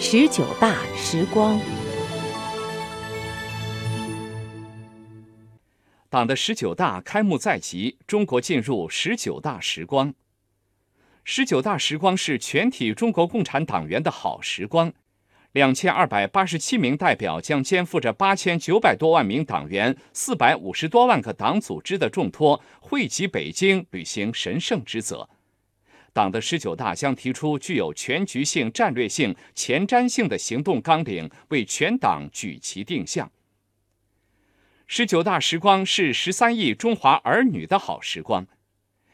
十九大时光，党的十九大开幕在即，中国进入十九大时光。十九大时光是全体中国共产党员的好时光。两千二百八十七名代表将肩负着八千九百多万名党员、四百五十多万个党组织的重托，汇集北京，履行神圣职责。党的十九大将提出具有全局性、战略性、前瞻性的行动纲领，为全党举旗定向。十九大时光是十三亿中华儿女的好时光。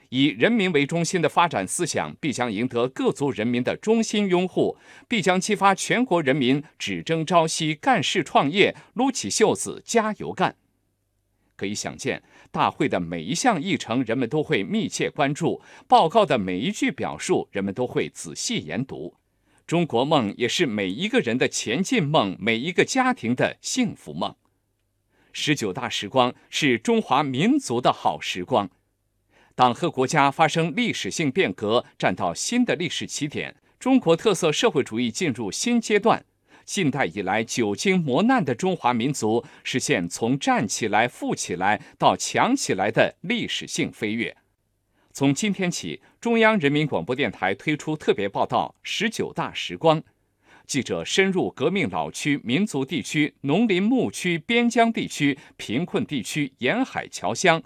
以人民为中心的发展思想必将赢得各族人民的衷心拥护，必将激发全国人民只争朝夕、干事创业、撸起袖子加油干。可以想见，大会的每一项议程，人们都会密切关注；报告的每一句表述，人们都会仔细研读。中国梦也是每一个人的前进梦，每一个家庭的幸福梦。十九大时光是中华民族的好时光。党和国家发生历史性变革，站到新的历史起点，中国特色社会主义进入新阶段。近代以来久经磨难的中华民族，实现从站起来、富起来到强起来的历史性飞跃。从今天起，中央人民广播电台推出特别报道《十九大时光》，记者深入革命老区、民族地区、农林牧区、边疆地区、贫困地区、沿海侨乡。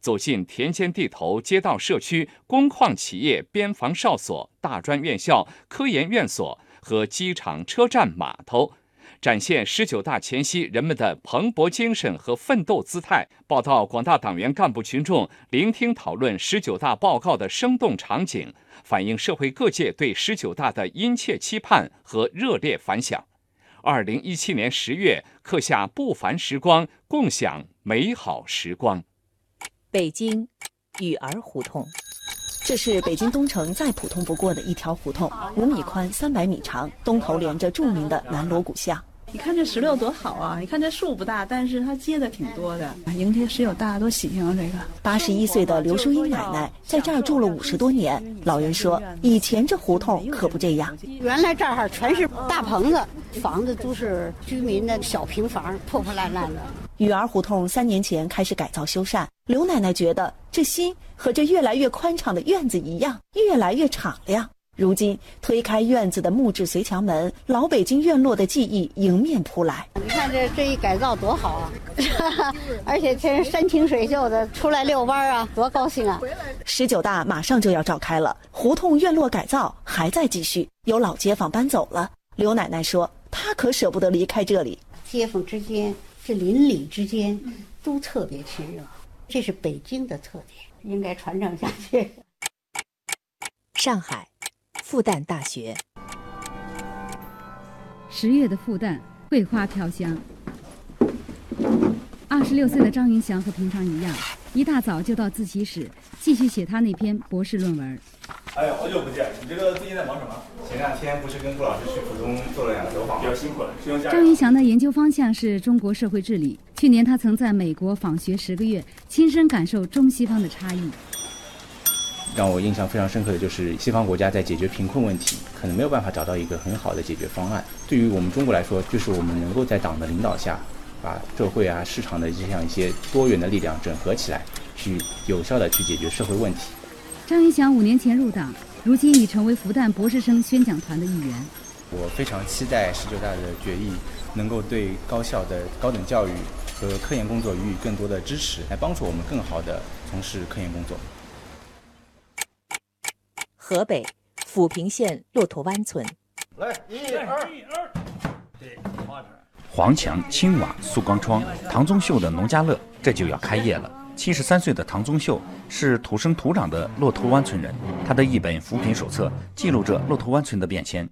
走进田间地头、街道社区、工矿企业、边防哨所、大专院校、科研院所和机场、车站、码头，展现十九大前夕人们的蓬勃精神和奋斗姿态。报道广大党员干部群众聆听讨论十九大报告的生动场景，反映社会各界对十九大的殷切期盼和热烈反响。二零一七年十月，刻下不凡时光，共享美好时光。北京雨儿胡同，这是北京东城再普通不过的一条胡同，五米宽，三百米长，东头连着著名的南锣鼓巷。你看这石榴多好啊！你看这树不大，但是它结的挺多的，迎接十九大多喜庆啊！这个八十一岁的刘淑英奶奶在这儿住了五十多年，老人说，以前这胡同可不这样，原来这儿全是大棚子，房子都是居民的小平房，破破烂烂的。雨儿胡同三年前开始改造修缮，刘奶奶觉得这心和这越来越宽敞的院子一样，越来越敞亮。如今推开院子的木质随墙门，老北京院落的记忆迎面扑来。你看这这一改造多好啊！而且这山清水秀的，出来遛弯啊，多高兴啊！十九大马上就要召开了，胡同院落改造还在继续，有老街坊搬走了。刘奶奶说：“她可舍不得离开这里，街坊之间。”这邻里之间都特别亲热，这是北京的特点，应该传承下去。上海，复旦大学。十月的复旦，桂花飘香。二十六岁的张云祥和平常一样，一大早就到自习室继续写他那篇博士论文。哎呀，好久不见！你这个最近在忙什么？前两天不是跟顾老师去浦东做了两个走访，比较辛苦了。张云祥的研究方向是中国社会治理。去年他曾在美国访学十个月，亲身感受中西方的差异。让我印象非常深刻的就是西方国家在解决贫困问题，可能没有办法找到一个很好的解决方案。对于我们中国来说，就是我们能够在党的领导下，把社会啊、市场的这样一些多元的力量整合起来，去有效的去解决社会问题。张云祥五年前入党，如今已成为复旦博士生宣讲团的一员。我非常期待十九大的决议能够对高校的高等教育和科研工作予以更多的支持，来帮助我们更好地从事科研工作。河北抚平县骆驼湾村，来一二，对，黄墙青瓦塑钢窗，唐宗秀的农家乐这就要开业了。七十三岁的唐宗秀是土生土长的骆驼湾村人，他的一本扶贫手册记录着骆驼湾村的变迁。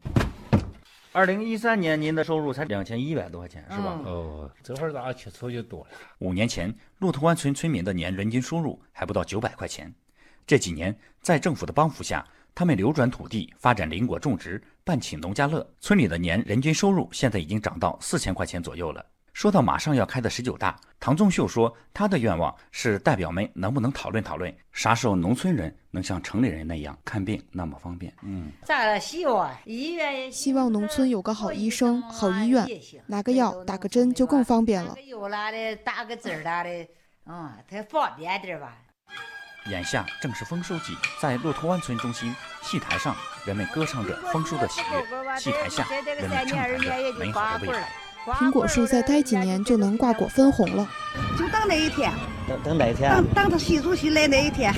二零一三年，您的收入才两千一百多块钱，是吧？哦，这会儿咋吃醋就多了。五年前，骆驼湾村村民的年人均收入还不到九百块钱。这几年，在政府的帮扶下，他们流转土地，发展林果种植，办起农家乐，村里的年人均收入现在已经涨到四千块钱左右了。说到马上要开的十九大，唐宗秀说他的愿望是代表们能不能讨论讨论，啥时候农村人能像城里人那样看病那么方便？嗯，咋希望医院希望农村有个好医生、好医院，拿个药、打个针就更方便了。有啦的，打个针啦的，嗯，它方便点吧。眼下正是丰收季，在骆驼湾村中心戏台上，人们歌唱着丰收的喜悦；戏台下，人们畅谈着美好的未来。苹果树再待几年就能挂果分红了，就等那一天，等等哪一天？等等着习主席来那一天。